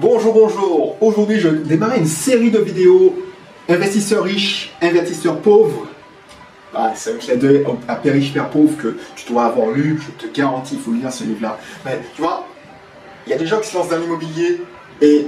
Bonjour, bonjour. Aujourd'hui, je démarre une série de vidéos investisseurs riches, investisseurs pauvres. Ah, c'est clin d'œil à Père pauvre que tu dois avoir lu. Je te garantis, il faut lire ce livre-là. Mais tu vois, il y a des gens qui se lancent dans l'immobilier et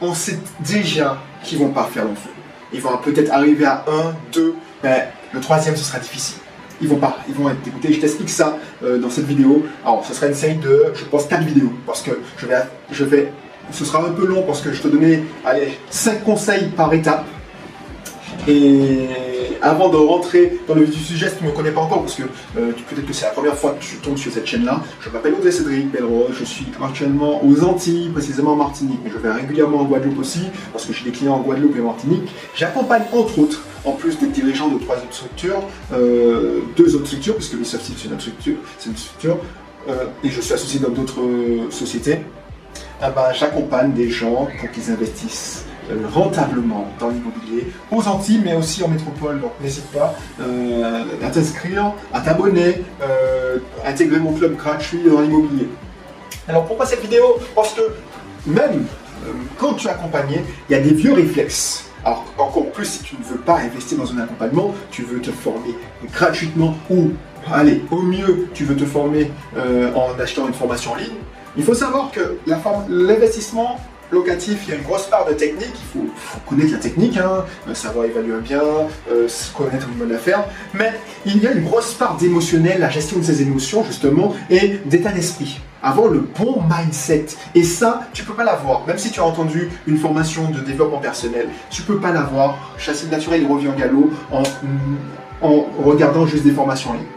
on sait déjà qu'ils vont pas faire long feu. Ils vont peut-être arriver à 1, 2, mais le troisième, ce sera difficile. Ils vont pas, ils vont être dégoûtés. Je t'explique ça euh, dans cette vidéo. Alors, ce sera une série de, je pense, 4 vidéos. Parce que je vais, je vais, ce sera un peu long parce que je te donnais, allez, 5 conseils par étape. Et avant de rentrer dans le vif du sujet, si tu ne me connais pas encore, parce que euh, peut-être que c'est la première fois que tu tombes sur cette chaîne-là, je m'appelle Audrey Cédric Belrose, je suis actuellement aux Antilles, précisément en Martinique, mais je vais régulièrement en Guadeloupe aussi, parce que j'ai des clients en Guadeloupe et Martinique. J'accompagne entre autres, en plus des dirigeants de trois autres structures, euh, deux autres structures, puisque le c'est une structure, c'est une structure, euh, et je suis associé dans d'autres sociétés. Ben, j'accompagne des gens pour qu'ils investissent euh, rentablement dans l'immobilier aux Antilles, mais aussi en métropole. Donc n'hésite pas euh, à t'inscrire, à t'abonner, euh, intégrer mon club gratuit dans l'immobilier. Alors pourquoi cette vidéo? Parce que même quand tu es accompagné, il y a des vieux réflexes. Alors encore plus si tu ne veux pas investir dans un accompagnement, tu veux te former gratuitement ou allez, au mieux, tu veux te former en achetant une formation en ligne. Il faut savoir que l'investissement locatif, il y a une grosse part de technique, il faut, connaître la technique, hein, euh, savoir évaluer un bien, euh, connaître une bonne affaire, mais il y a une grosse part d'émotionnel, la gestion de ses émotions justement, et d'état d'esprit. Avoir le bon mindset. Et ça, tu peux pas l'avoir. Même si tu as entendu une formation de développement personnel, tu peux pas l'avoir. Chasser le naturel, il revient en galop en, en regardant juste des formations en ligne.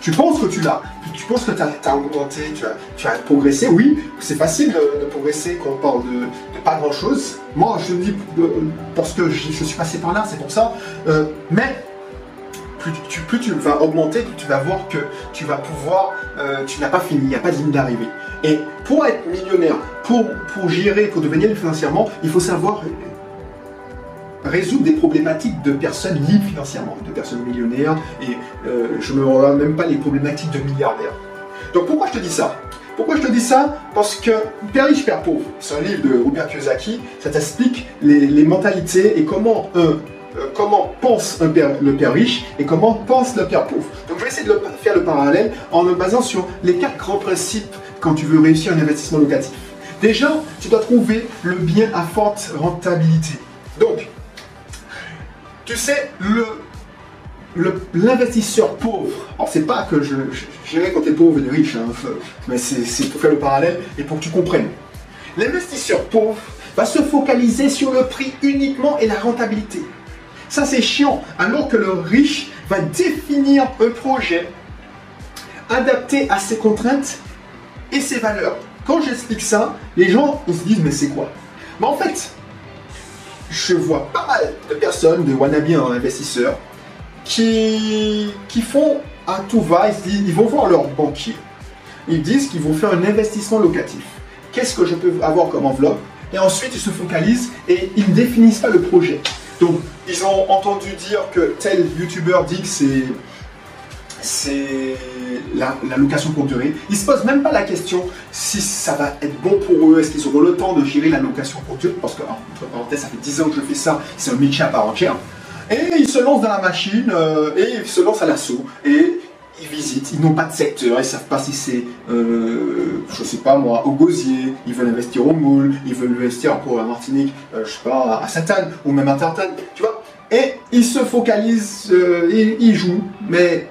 Tu penses que tu l'as, tu penses que tu as, augmenté, tu as, progressé. Oui, c'est facile de, progresser quand on parle de, pas grand chose. Moi, je dis parce que je, suis passé par là, c'est pour ça. Euh, mais plus tu, tu, vas augmenter, plus tu vas voir que tu vas pouvoir, euh, tu n'as pas fini, il n'y a pas de ligne d'arrivée. Et pour être millionnaire, pour gérer, pour devenir financièrement, il faut savoir résoudre des problématiques de personnes libres financièrement, de personnes millionnaires, et euh, je ne me regarde même pas les problématiques de milliardaires. Donc pourquoi je te dis ça? Pourquoi je te dis ça? Parce que Père riche, Père pauvre, c'est un livre de Robert Kiyosaki, ça t'explique les, mentalités et comment un euh, comment pense un père, le père riche et comment pense le père pauvre. Donc je vais essayer de faire le parallèle en me basant sur les quatre grands principes quand tu veux réussir un investissement locatif. Déjà, tu dois trouver le bien à forte rentabilité. Tu sais, le, l'investisseur pauvre, alors c'est pas que je, je, quand tu es pauvre et riche, hein, mais c'est, pour faire le parallèle et pour que tu comprennes. L'investisseur pauvre va se focaliser sur le prix uniquement et la rentabilité. Ça c'est chiant, alors que le riche va définir un projet adapté à ses contraintes et ses valeurs. Quand j'explique ça, les gens ils se disent mais c'est quoi? Mais en fait, je vois pas mal de personnes, de wannabe investisseurs, qui, qui font à tout va, ils, vont voir leur banquier. Ils disent qu'ils vont faire un investissement locatif. Qu'est-ce que je peux avoir comme enveloppe? Et ensuite, ils se focalisent et ils ne définissent pas le projet. Donc, ils ont entendu dire que tel youtubeur dit que c'est c'est la, location pour durée. Ils se posent même pas la question si ça va être bon pour eux, est-ce qu'ils auront le temps de gérer la location pour durée, parce que, entre parenthèses, ça fait 10 ans que je fais ça, c'est un métier à part entière. Et ils se lancent dans la machine, euh, et ils se lancent à l'assaut, et ils visitent, ils n'ont pas de secteur, ils savent pas si c'est, euh, je sais pas moi, au Gosier, ils veulent investir au Moule, ils veulent investir pour la Martinique, euh, je sais pas, à Sainte-Anne, ou même à Tartane, tu vois. Et ils se focalisent, ils jouent, mais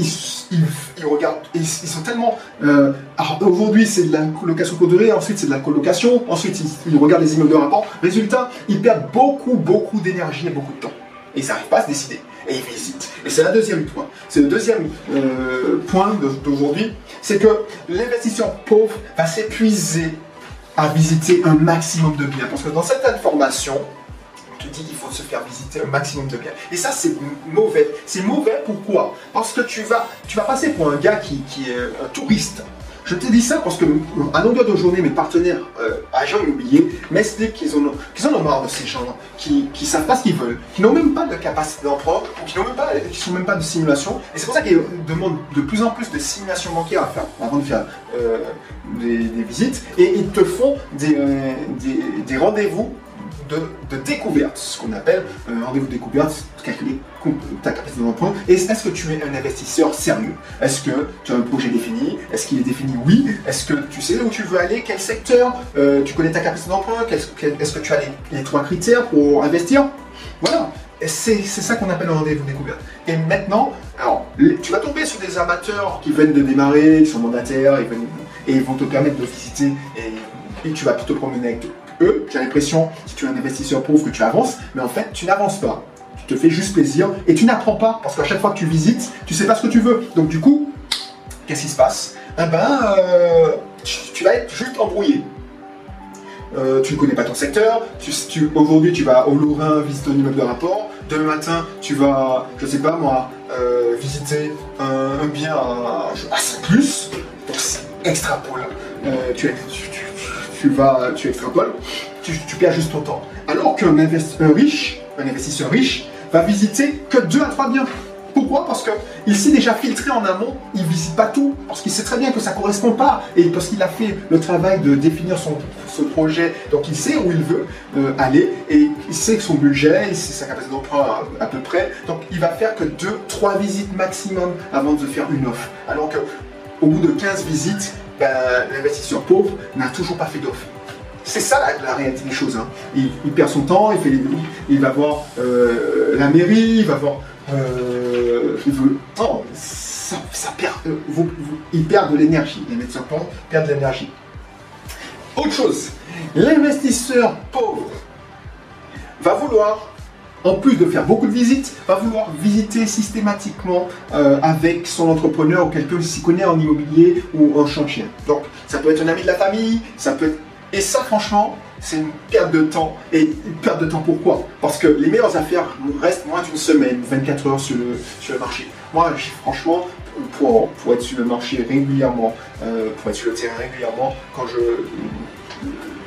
ils, regardent, ils, sont tellement. Euh, aujourd'hui, c'est de la colocation durée, ensuite, c'est de la colocation, ensuite, ils, regardent les immeubles de rapport. Résultat, ils perdent beaucoup, beaucoup d'énergie et beaucoup de temps. Ils n'arrivent pas à se décider. Et ils visitent. Et c'est le deuxième point. C'est le deuxième euh, point d'aujourd'hui. C'est que l'investisseur pauvre va s'épuiser à visiter un maximum de biens. Parce que dans cette information, te dit qu'il faut se faire visiter un maximum de biens. Et ça, c'est mauvais. C'est mauvais pourquoi Parce que tu vas, tu vas passer pour un gars qui, qui est un touriste. Je te dis ça parce que à longueur de journée, mes partenaires euh, agents immobiliers m'expliquent qu'ils en, qu'ils en ont marre de ces gens qui ne savent pas ce qu'ils veulent, qui n'ont même pas de capacité d'emploi, qui n'ont même pas, sont même pas de simulation. Et c'est pour ça qu'ils demandent de plus en plus de simulation bancaire à faire avant de faire euh, des, visites. Et ils te font des, euh, des, des rendez-vous de, découverte, ce qu'on appelle un rendez-vous de découverte, calculer ta capacité d'emprunt. Est-ce que tu es un investisseur sérieux? Est-ce que tu as un projet défini? Est-ce qu'il est défini? Oui. Est-ce que tu sais où tu veux aller? Quel secteur? Euh, Tu connais ta capacité d'emprunt Est-ce que tu as les, trois critères pour investir? Voilà. C'est ça qu'on appelle un rendez-vous de découverte. Et maintenant, alors, tu vas tomber sur des amateurs qui viennent de démarrer, qui sont mandataires, et, ils vont te permettre de visiter et, et tu vas te promener avec eux eux, j'ai l'impression, si tu es un investisseur pauvre, que tu avances, mais en fait, tu n'avances pas. Tu te fais juste plaisir et tu n'apprends pas parce qu'à chaque fois que tu visites, tu sais pas ce que tu veux. Donc, du coup, qu'est-ce qui se passe? Eh ben, euh, tu, vas être juste embrouillé. Euh, tu ne connais pas ton secteur. Tu, Aujourd'hui, tu vas au Lorrain visiter un immeuble de rapport. Demain matin, tu vas, je sais pas moi, euh, visiter un, bien à, à 5 plus. Donc, extrapole. tu, tu, tu vas, tu extrapoles, tu, perds juste ton temps. Alors qu'un investisseur riche, un investisseur riche, va visiter que deux à trois biens. Pourquoi? Parce qu'il s'est déjà filtré en amont, il ne visite pas tout, parce qu'il sait très bien que ça ne correspond pas, et parce qu'il a fait le travail de définir son, projet, donc il sait où il veut euh, aller, et il sait que son budget, il sait sa capacité d'emprunt à, peu près, donc il va faire que deux, trois visites maximum avant de faire une offre. Alors qu'au bout de 15 visites, ben, l'investisseur pauvre n'a toujours pas fait d'offre. C'est ça la, réalité des choses. Hein. Il, perd son temps, il, fait les, il va voir euh, la mairie, il va voir. Euh, oh, ça, perd, euh, il perd de l'énergie. Les investisseurs pauvres perdent de l'énergie. Autre chose, l'investisseur pauvre va vouloir en plus de faire beaucoup de visites, va vouloir visiter systématiquement euh, avec son entrepreneur ou quelqu'un qui s'y connaît en immobilier ou en chantier. Donc, ça peut être un ami de la famille, ça peut être... Et ça, franchement, c'est une perte de temps. Et une perte de temps pourquoi? Parce que les meilleures affaires restent moins d'une semaine, 24 heures sur le, marché. Moi, franchement, pour, pour, être sur le marché régulièrement, euh, pour être sur le terrain régulièrement, quand je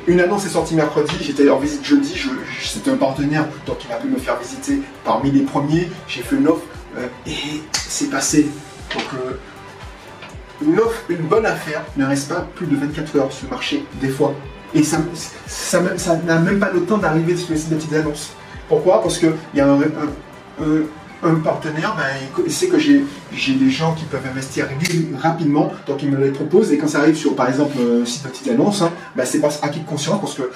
une annonce est sortie mercredi, j'étais en visite jeudi, c'était un partenaire, donc il a pu me faire visiter parmi les premiers. J'ai fait une offre euh, et c'est passé. Donc euh, une offre, une bonne affaire ne reste pas plus de 24 heures sur le marché, des fois. Et ça n'a même pas le temps d'arriver sur le site de petites annonces. Pourquoi? Parce qu'il y a un partenaire, ben, il sait que j'ai des gens qui peuvent investir rapidement, donc il me les propose. Et quand ça arrive sur, par exemple, un site de petite annonce, hein, ben, c'est pas acquis de conscience parce que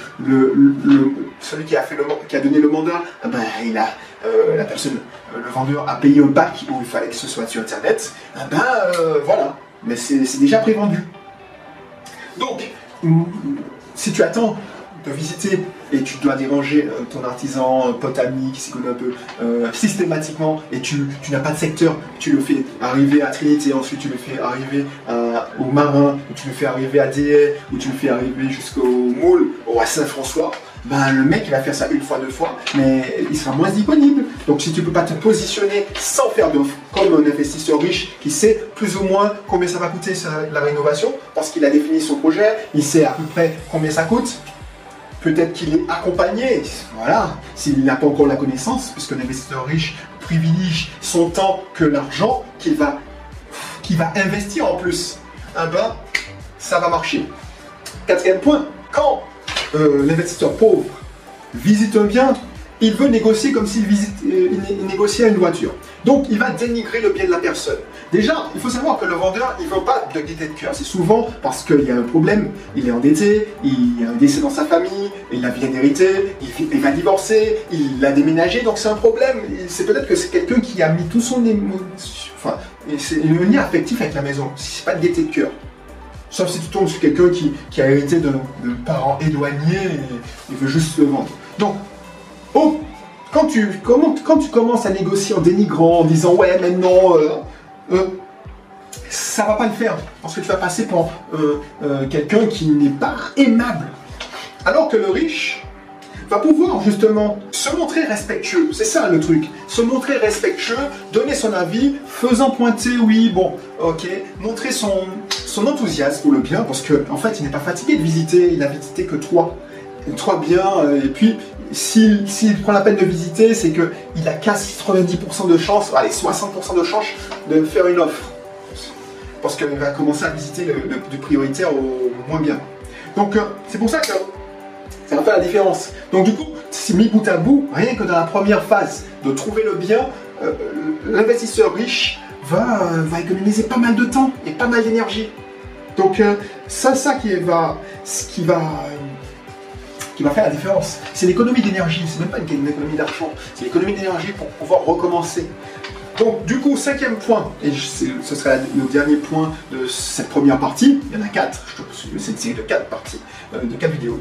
celui qui a, fait le, donné le mandat, ben, il a, euh, la personne, euh, le vendeur a payé un bac où il fallait que ce soit sur Internet. Ben euh, voilà, mais c'est déjà prévendu. Donc, si tu attends de visiter et tu dois déranger euh, ton artisan, pote ami qui s'y connaît un peu euh, systématiquement et tu, n'as pas de secteur, tu le fais arriver à Trinité, ensuite tu le fais arriver au Marin, ou tu le fais arriver à DA, ou tu le fais arriver jusqu'au Moule ou à Saint-François, ben, le mec il va faire ça une fois, deux fois, mais il sera moins disponible. Donc si tu ne peux pas te positionner sans faire d'offre, comme un investisseur riche qui sait plus ou moins combien ça va coûter la rénovation, parce qu'il a défini son projet, il sait à peu près combien ça coûte, Peut-être qu'il est accompagné, voilà, s'il n'a pas encore la connaissance, puisque l'investisseur riche privilégie son temps que l'argent qu'il va, va investir en plus. Ah ben, ça va marcher. Quatrième point, quand euh, l'investisseur pauvre visite un bien, il veut négocier comme s'il euh, négociait une voiture. Donc il va dénigrer le bien de la personne. Déjà, il faut savoir que le vendeur, il ne veut pas de gaieté de cœur. C'est souvent parce qu'il y a un problème, il est endetté, il y a un décès dans sa famille, il a bien hérité, il, va divorcer, il a déménagé, donc c'est un problème. C'est peut-être que c'est quelqu'un qui a mis tout son enfin, c'est un lien affectif avec la maison. C'est pas de gaieté de cœur. Sauf si tu tombes sur quelqu'un qui, a hérité de, parents éloignés et il veut juste le vendre. Donc, quand tu, commences à négocier en dénigrant, en disant ouais, maintenant, euh, euh, ça va pas le faire. Parce que tu vas passer pour euh, quelqu'un qui n'est pas aimable. Alors que le riche va pouvoir justement se montrer respectueux. C'est ça le truc. Se montrer respectueux, donner son avis, faisant pointer, oui, bon, ok, montrer son, enthousiasme pour le bien, parce qu'en en fait, il n'est pas fatigué de visiter, il n'a visité que trois. Trois biens, euh, et puis s'il prend la peine de visiter, c'est qu'il a 90% de chance, allez, 60% de chance de faire une offre. Parce qu'il va commencer à visiter du prioritaire au moins bien. Donc, euh, c'est pour ça que ça va faire la différence. Donc, du coup, si mis bout à bout, rien que dans la première phase de trouver le bien, euh, l'investisseur riche va, va, économiser pas mal de temps et pas mal d'énergie. Donc, euh, ça, ça qui va, ce qui va qui va faire la différence. C'est l'économie d'énergie, c'est même pas une économie d'argent, c'est l'économie d'énergie pour pouvoir recommencer. Donc, du coup, cinquième point, et ce sera le dernier point de cette première partie, il y en a quatre, c'est une série de quatre parties, euh, de quatre vidéos.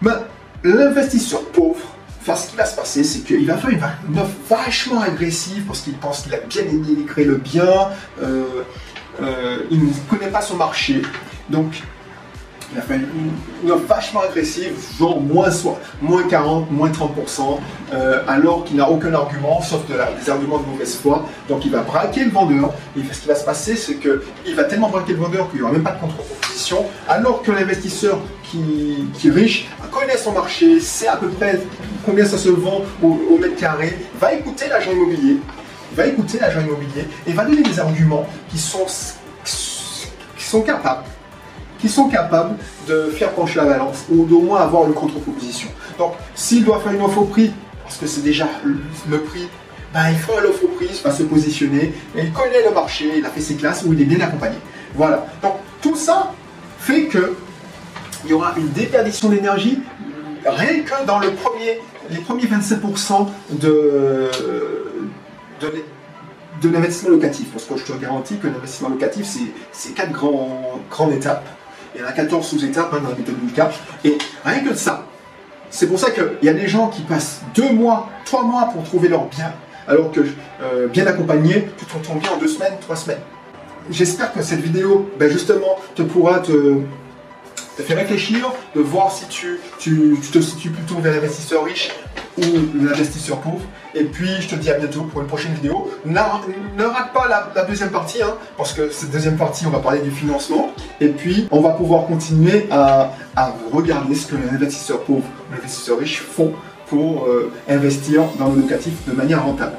Ben, l'investisseur pauvre, ce qui va se passer, c'est qu'il va faire une, offre vachement agressive parce qu'il pense qu'il a bien créé le bien, euh, euh, il ne connaît pas son marché. Donc, il a fait une, offre vachement agressive, genre moins, moins 40, moins 30%, euh, alors qu'il n'a aucun argument, sauf des arguments de mauvaise foi. Donc il va braquer le vendeur. Et ce qui va se passer, c'est qu'il va tellement braquer le vendeur qu'il n'y aura même pas de contre-proposition, alors que l'investisseur qui, est riche connaît son marché, sait à peu près combien ça se vend au, mètre carré, va écouter l'agent immobilier, va écouter l'agent immobilier et va donner des arguments qui sont, qui sont capables qui sont capables de faire pencher la balance ou d'au moins avoir une contre-proposition. Donc, s'il doit faire une offre au prix, parce que c'est déjà le, prix, ben, il fera l'offre au prix, il va se positionner, il connaît le marché, il a fait ses classes où il est bien accompagné. Voilà. Donc, tout ça fait que il y aura une déperdition d'énergie rien que dans les premiers 27% de, de, l'investissement locatif. Parce que je te garantis que l'investissement locatif, c'est quatre grandes étapes. Il y en a 14 sous-étapes dans la méthode Milka. Et rien que de ça, c'est pour ça qu'il y a des gens qui passent deux mois, trois mois pour trouver leur bien, alors que euh, bien accompagné, tu te retrouves bien en deux semaines, trois semaines. J'espère que cette vidéo, ben justement, te pourra te, te faire réfléchir, de voir si tu, tu, tu te situes plutôt vers l'investisseur riche ou l'investisseur pauvre. Et puis, je te dis à bientôt pour une prochaine vidéo. Ne rate pas la, deuxième partie, hein, parce que cette deuxième partie, on va parler du financement. Et puis, on va pouvoir continuer à, regarder ce que les investisseurs pauvres ou les investisseurs riches font pour euh, investir dans le locatif de manière rentable.